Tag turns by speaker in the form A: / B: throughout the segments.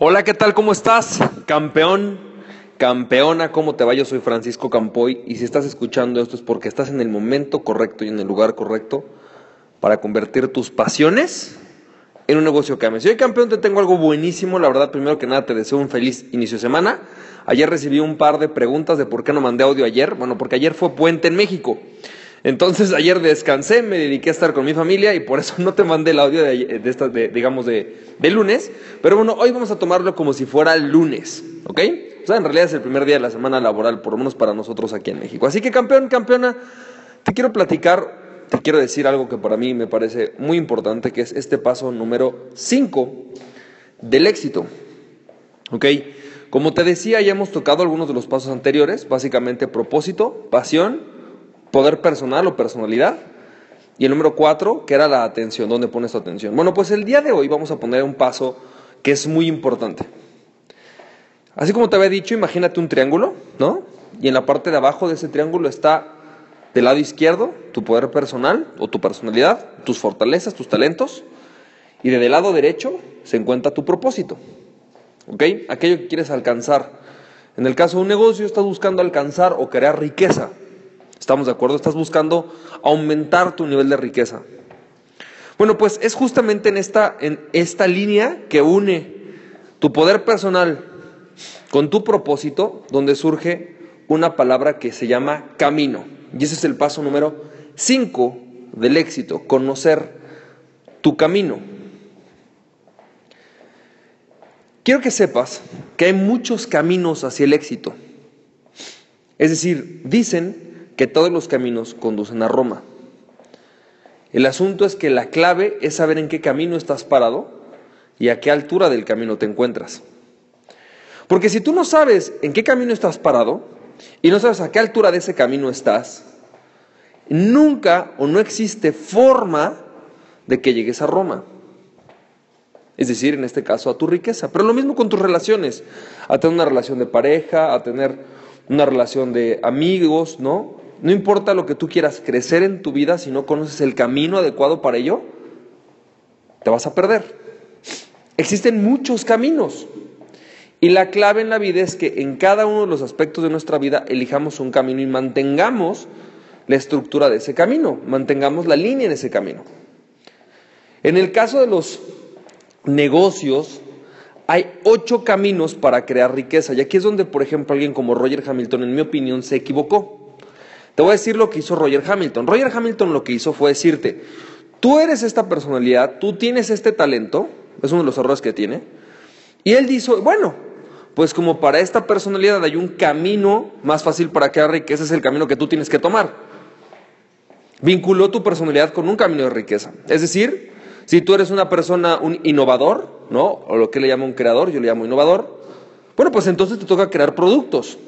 A: Hola, ¿qué tal? ¿Cómo estás? Campeón, campeona, ¿cómo te va? Yo soy Francisco Campoy y si estás escuchando esto es porque estás en el momento correcto y en el lugar correcto para convertir tus pasiones en un negocio que ames. Si hoy campeón te tengo algo buenísimo, la verdad, primero que nada te deseo un feliz inicio de semana. Ayer recibí un par de preguntas de por qué no mandé audio ayer. Bueno, porque ayer fue puente en México. Entonces ayer descansé, me dediqué a estar con mi familia y por eso no te mandé el audio de, esta, digamos, de, de, lunes. Pero bueno, hoy vamos a tomarlo como si fuera lunes, ¿ok? O sea, en realidad es el primer día de la semana laboral, por lo menos para nosotros aquí en México. Así que campeón, campeona, te quiero platicar, te quiero decir algo que para mí me parece muy importante, que es este paso número 5 del éxito, ¿ok? Como te decía, ya hemos tocado algunos de los pasos anteriores, básicamente propósito, pasión, poder personal o personalidad. Y el número cuatro, que era la atención, ¿dónde pones tu atención? Bueno, pues el día de hoy vamos a poner un paso que es muy importante. Así como te había dicho, imagínate un triángulo, ¿no? Y en la parte de abajo de ese triángulo está del lado izquierdo tu poder personal o tu personalidad, tus fortalezas, tus talentos. Y del lado derecho se encuentra tu propósito. ¿Ok? Aquello que quieres alcanzar. En el caso de un negocio, estás buscando alcanzar o crear riqueza. ¿Estamos de acuerdo? Estás buscando aumentar tu nivel de riqueza. Bueno, pues es justamente en esta, en esta línea que une tu poder personal con tu propósito donde surge una palabra que se llama camino. Y ese es el paso número 5 del éxito, conocer tu camino. Quiero que sepas que hay muchos caminos hacia el éxito. Es decir, dicen que todos los caminos conducen a Roma. El asunto es que la clave es saber en qué camino estás parado y a qué altura del camino te encuentras. Porque si tú no sabes en qué camino estás parado y no sabes a qué altura de ese camino estás, nunca o no existe forma de que llegues a Roma. Es decir, en este caso, a tu riqueza. Pero lo mismo con tus relaciones, a tener una relación de pareja, a tener una relación de amigos, ¿no? No importa lo que tú quieras crecer en tu vida, si no conoces el camino adecuado para ello, te vas a perder. Existen muchos caminos. Y la clave en la vida es que en cada uno de los aspectos de nuestra vida elijamos un camino y mantengamos la estructura de ese camino, mantengamos la línea en ese camino. En el caso de los negocios, hay ocho caminos para crear riqueza. Y aquí es donde, por ejemplo, alguien como Roger Hamilton, en mi opinión, se equivocó. Te voy a decir lo que hizo Roger Hamilton. Roger Hamilton lo que hizo fue decirte, tú eres esta personalidad, tú tienes este talento, es uno de los errores que tiene, y él dijo, bueno, pues como para esta personalidad hay un camino más fácil para crear riqueza, es el camino que tú tienes que tomar. Vinculó tu personalidad con un camino de riqueza. Es decir, si tú eres una persona, un innovador, ¿no? O lo que le llama un creador, yo le llamo innovador, bueno, pues entonces te toca crear productos.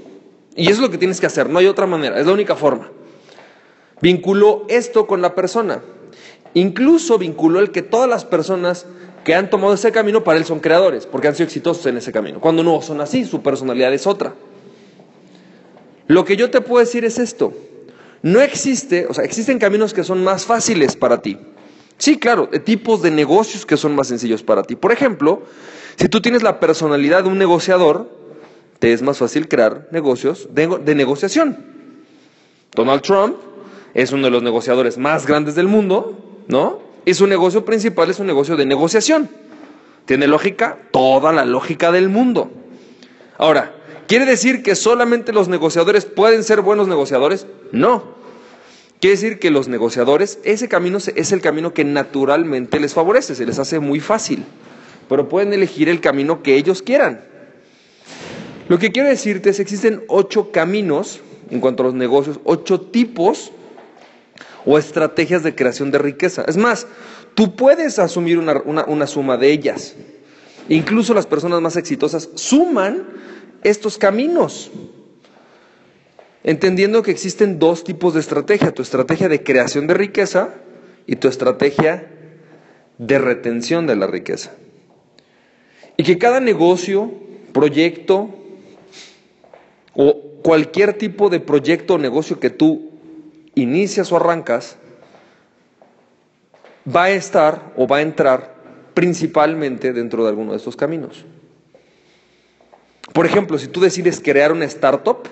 A: Y eso es lo que tienes que hacer, no hay otra manera, es la única forma. Vinculó esto con la persona. Incluso vinculó el que todas las personas que han tomado ese camino para él son creadores, porque han sido exitosos en ese camino. Cuando no son así, su personalidad es otra. Lo que yo te puedo decir es esto. No existe, o sea, existen caminos que son más fáciles para ti. Sí, claro, de tipos de negocios que son más sencillos para ti. Por ejemplo, si tú tienes la personalidad de un negociador, te es más fácil crear negocios de, negociación. Donald Trump es uno de los negociadores más grandes del mundo, ¿no? Y su negocio principal es un negocio de negociación. ¿Tiene lógica? Toda la lógica del mundo. Ahora, ¿quiere decir que solamente los negociadores pueden ser buenos negociadores? No. Quiere decir que los negociadores, ese camino es el camino que naturalmente les favorece, se les hace muy fácil, pero pueden elegir el camino que ellos quieran. Lo que quiero decirte es que existen ocho caminos en cuanto a los negocios, ocho tipos o estrategias de creación de riqueza. Es más, tú puedes asumir una, suma de ellas. Incluso las personas más exitosas suman estos caminos. Entendiendo que existen dos tipos de estrategia, tu estrategia de creación de riqueza y tu estrategia de retención de la riqueza. Y que cada negocio, proyecto, o cualquier tipo de proyecto o negocio que tú inicias o arrancas, va a estar o va a entrar principalmente dentro de alguno de estos caminos. Por ejemplo, si tú decides crear una startup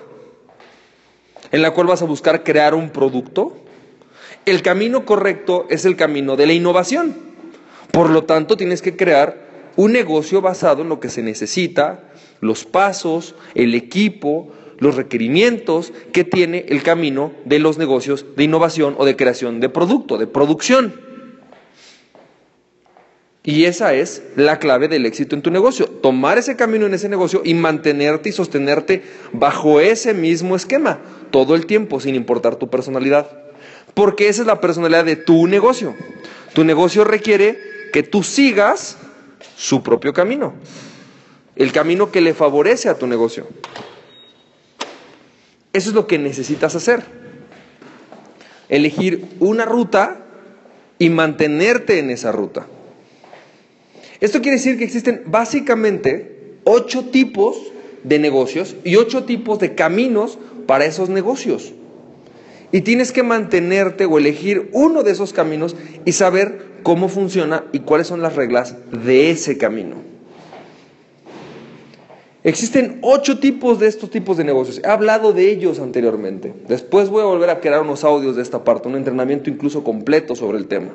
A: en la cual vas a buscar crear un producto, el camino correcto es el camino de la innovación. Por lo tanto, tienes que crear un negocio basado en lo que se necesita, los pasos, el equipo, los requerimientos que tiene el camino de los negocios de innovación o de creación de producto, de producción. Y esa es la clave del éxito en tu negocio. Tomar ese camino en ese negocio y mantenerte y sostenerte bajo ese mismo esquema todo el tiempo, sin importar tu personalidad. Porque esa es la personalidad de tu negocio. Tu negocio requiere que tú sigas su propio camino. El camino que le favorece a tu negocio. Eso es lo que necesitas hacer. Elegir una ruta y mantenerte en esa ruta. Esto quiere decir que existen básicamente ocho tipos de negocios y ocho tipos de caminos para esos negocios. Y tienes que mantenerte o elegir uno de esos caminos y saber cómo funciona y cuáles son las reglas de ese camino. Existen ocho tipos de estos tipos de negocios. He hablado de ellos anteriormente. Después voy a volver a crear unos audios de esta parte, un entrenamiento incluso completo sobre el tema.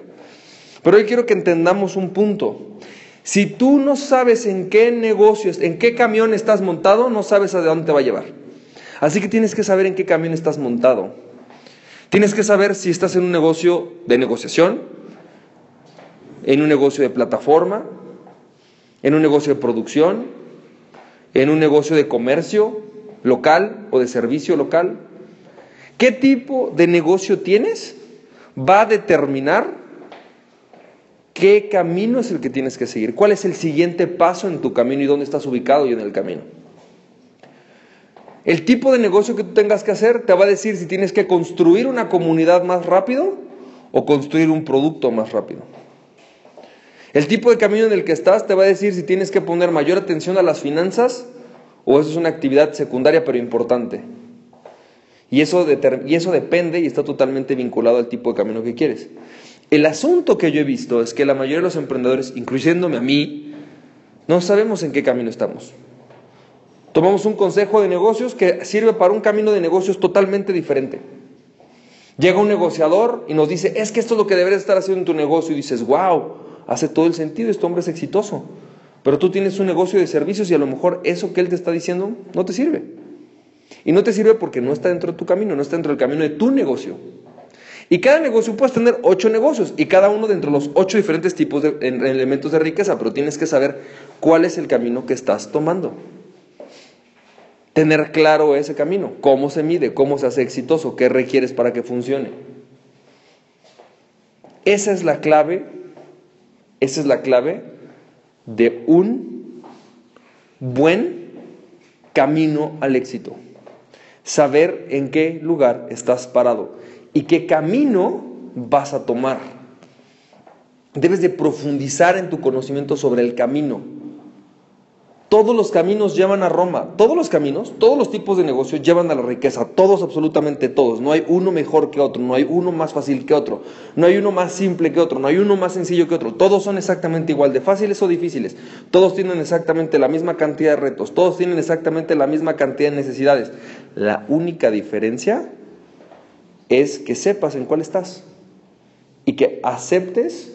A: Pero hoy quiero que entendamos un punto. Si tú no sabes en qué negocios, en qué camión estás montado, no sabes a dónde te va a llevar. Así que tienes que saber en qué camión estás montado. Tienes que saber si estás en un negocio de negociación, en un negocio de plataforma, en un negocio de producción, en un negocio de comercio local o de servicio local. ¿Qué tipo de negocio tienes? Va a determinar ¿Qué camino es el que tienes que seguir? ¿Cuál es el siguiente paso en tu camino y dónde estás ubicado y en el camino? El tipo de negocio que tú tengas que hacer te va a decir si tienes que construir una comunidad más rápido o construir un producto más rápido. El tipo de camino en el que estás te va a decir si tienes que poner mayor atención a las finanzas o eso es una actividad secundaria pero importante. Y eso, y eso depende y está totalmente vinculado al tipo de camino que quieres. El asunto que yo he visto es que la mayoría de los emprendedores, incluyéndome a mí, no sabemos en qué camino estamos. Tomamos un consejo de negocios que sirve para un camino de negocios totalmente diferente. Llega un negociador y nos dice, es que esto es lo que deberías estar haciendo en tu negocio. Y dices, wow, hace todo el sentido, este hombre es exitoso. Pero tú tienes un negocio de servicios y a lo mejor eso que él te está diciendo no te sirve. Y no te sirve porque no está dentro de tu camino, no está dentro del camino de tu negocio. Y cada negocio puedes tener ocho negocios y cada uno dentro de los ocho diferentes tipos de elementos de riqueza, pero tienes que saber cuál es el camino que estás tomando. Tener claro ese camino, cómo se mide, cómo se hace exitoso, qué requieres para que funcione. Esa es la clave, esa es la clave de un buen camino al éxito. Saber en qué lugar estás parado y qué camino vas a tomar. Debes de profundizar en tu conocimiento sobre el camino. Todos los caminos llevan a Roma, todos los caminos, todos los tipos de negocios llevan a la riqueza, todos, absolutamente todos. No hay uno mejor que otro, no hay uno más fácil que otro, no hay uno más simple que otro, no hay uno más sencillo que otro. Todos son exactamente igual de fáciles o difíciles. Todos tienen exactamente la misma cantidad de retos, todos tienen exactamente la misma cantidad de necesidades. La única diferencia es que sepas en cuál estás y que aceptes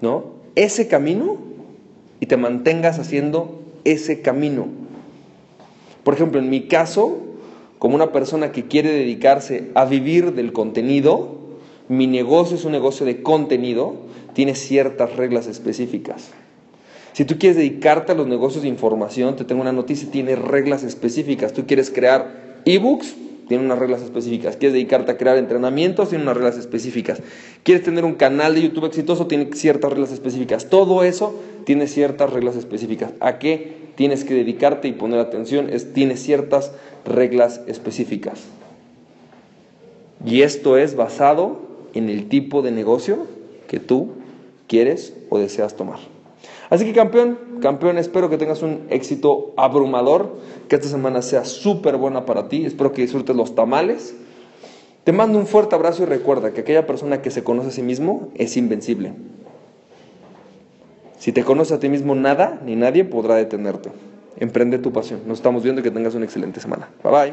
A: ¿no? ese camino y te mantengas haciendo ese camino. Por ejemplo, en mi caso, como una persona que quiere dedicarse a vivir del contenido, mi negocio es un negocio de contenido, tiene ciertas reglas específicas. Si tú quieres dedicarte a los negocios de información, te tengo una noticia, tiene reglas específicas. Tú quieres crear ebooks, tiene unas reglas específicas. Quieres dedicarte a crear entrenamientos, tiene unas reglas específicas. Quieres tener un canal de YouTube exitoso, tiene ciertas reglas específicas. Todo eso tiene ciertas reglas específicas. ¿A qué tienes que dedicarte y poner atención? Es, tiene ciertas reglas específicas. Y esto es basado en el tipo de negocio que tú quieres o deseas tomar. Así que campeón, campeón, espero que tengas un éxito abrumador, que esta semana sea súper buena para ti, espero que disfrutes los tamales. Te mando un fuerte abrazo y recuerda que aquella persona que se conoce a sí mismo es invencible. Si te conoces a ti mismo, nada ni nadie podrá detenerte. emprende tu pasión. Nos estamos viendo y que tengas una excelente semana. Bye bye.